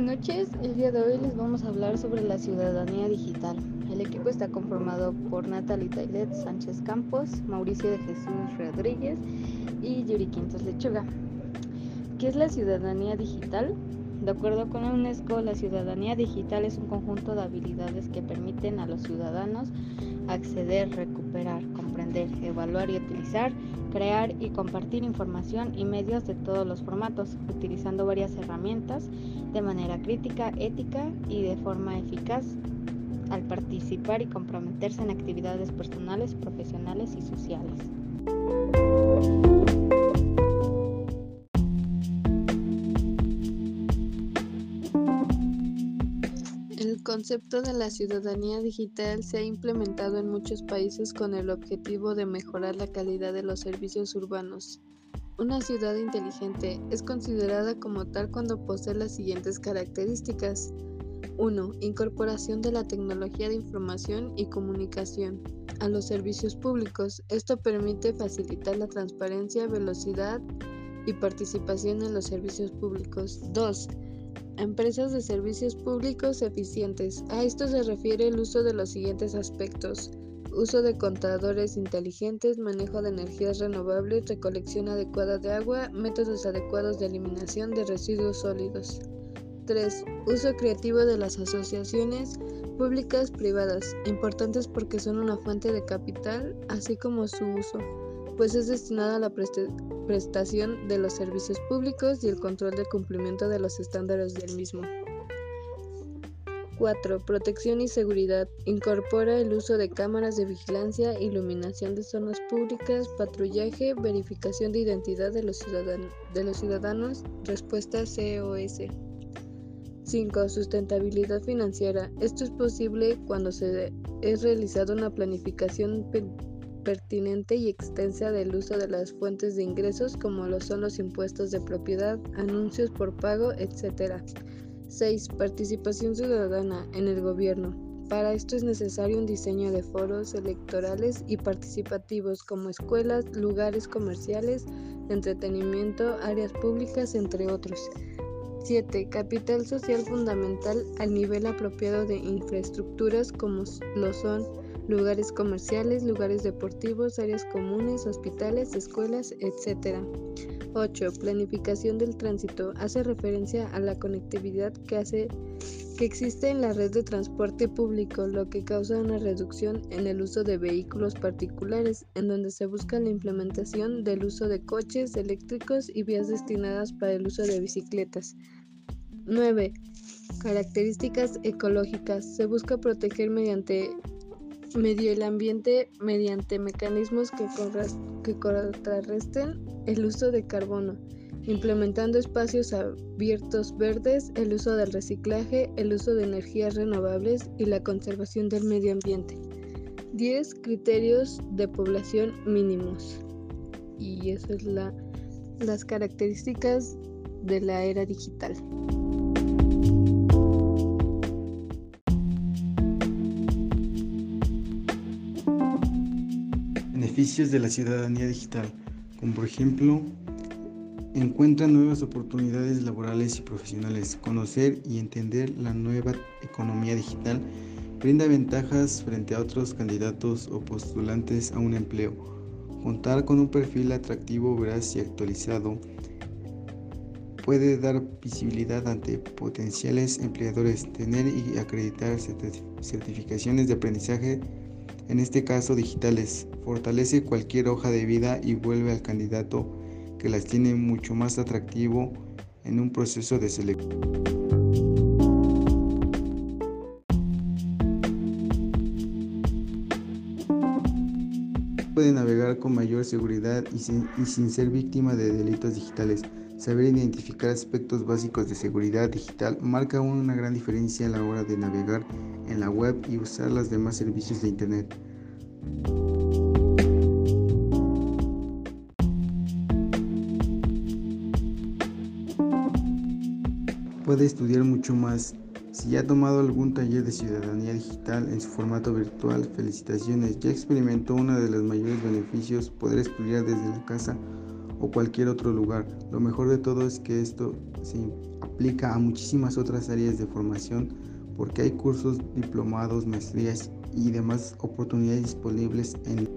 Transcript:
buenas noches. El día de hoy les vamos a hablar sobre la ciudadanía digital. El equipo está conformado por Natalie Tailet Sánchez Campos, Mauricio de Jesús Rodríguez y Yuri Quintos Lechuga. ¿Qué es la ciudadanía digital? De acuerdo con la UNESCO, la ciudadanía digital es un conjunto de habilidades que permiten a los ciudadanos acceder, recuperar, comprender, evaluar y utilizar, crear y compartir información y medios de todos los formatos, utilizando varias herramientas de manera crítica, ética y de forma eficaz al participar y comprometerse en actividades personales, profesionales y sociales. El concepto de la ciudadanía digital se ha implementado en muchos países con el objetivo de mejorar la calidad de los servicios urbanos. Una ciudad inteligente es considerada como tal cuando posee las siguientes características. 1. Incorporación de la tecnología de información y comunicación a los servicios públicos. Esto permite facilitar la transparencia, velocidad y participación en los servicios públicos. 2 Empresas de servicios públicos eficientes. A esto se refiere el uso de los siguientes aspectos. Uso de contadores inteligentes, manejo de energías renovables, recolección adecuada de agua, métodos adecuados de eliminación de residuos sólidos. 3. Uso creativo de las asociaciones públicas privadas, importantes porque son una fuente de capital, así como su uso pues es destinada a la prestación de los servicios públicos y el control del cumplimiento de los estándares del mismo. 4. Protección y seguridad. Incorpora el uso de cámaras de vigilancia, iluminación de zonas públicas, patrullaje, verificación de identidad de los, de los ciudadanos, respuesta COS. 5. Sustentabilidad financiera. Esto es posible cuando se es realizada una planificación pertinente y extensa del uso de las fuentes de ingresos como lo son los impuestos de propiedad, anuncios por pago, etc. 6. Participación ciudadana en el gobierno. Para esto es necesario un diseño de foros electorales y participativos como escuelas, lugares comerciales, entretenimiento, áreas públicas, entre otros. 7. Capital social fundamental al nivel apropiado de infraestructuras como lo son lugares comerciales, lugares deportivos, áreas comunes, hospitales, escuelas, etc. 8. Planificación del tránsito. Hace referencia a la conectividad que hace que existe en la red de transporte público, lo que causa una reducción en el uso de vehículos particulares, en donde se busca la implementación del uso de coches eléctricos y vías destinadas para el uso de bicicletas. 9. Características ecológicas. Se busca proteger mediante medio el ambiente mediante mecanismos que, contrarresten el uso de carbono, implementando espacios abiertos verdes, el uso del reciclaje, el uso de energías renovables y la conservación del medio ambiente. 10 criterios de población mínimos. Y esas es la, las características de la era digital. Beneficios de la ciudadanía digital, como por ejemplo, encuentra nuevas oportunidades laborales y profesionales, conocer y entender la nueva economía digital, brinda ventajas frente a otros candidatos o postulantes a un empleo, contar con un perfil atractivo, veraz y actualizado, puede dar visibilidad ante potenciales empleadores, tener y acreditar certificaciones de aprendizaje en este caso digitales, fortalece cualquier hoja de vida y vuelve al candidato que las tiene mucho más atractivo en un proceso de selección. Puede navegar con mayor seguridad y sin, ser víctima de delitos digitales. Saber identificar aspectos básicos de seguridad digital marca una gran diferencia a la hora de navegar en la web y usar los demás servicios de Internet. puede estudiar mucho más. Si ya ha tomado algún taller de ciudadanía digital en su formato virtual, felicitaciones, ya experimentó uno de los mayores beneficios, poder estudiar desde la casa o cualquier otro lugar. Lo mejor de todo es que esto se aplica a muchísimas otras áreas de formación porque hay cursos, diplomados, maestrías y demás oportunidades disponibles en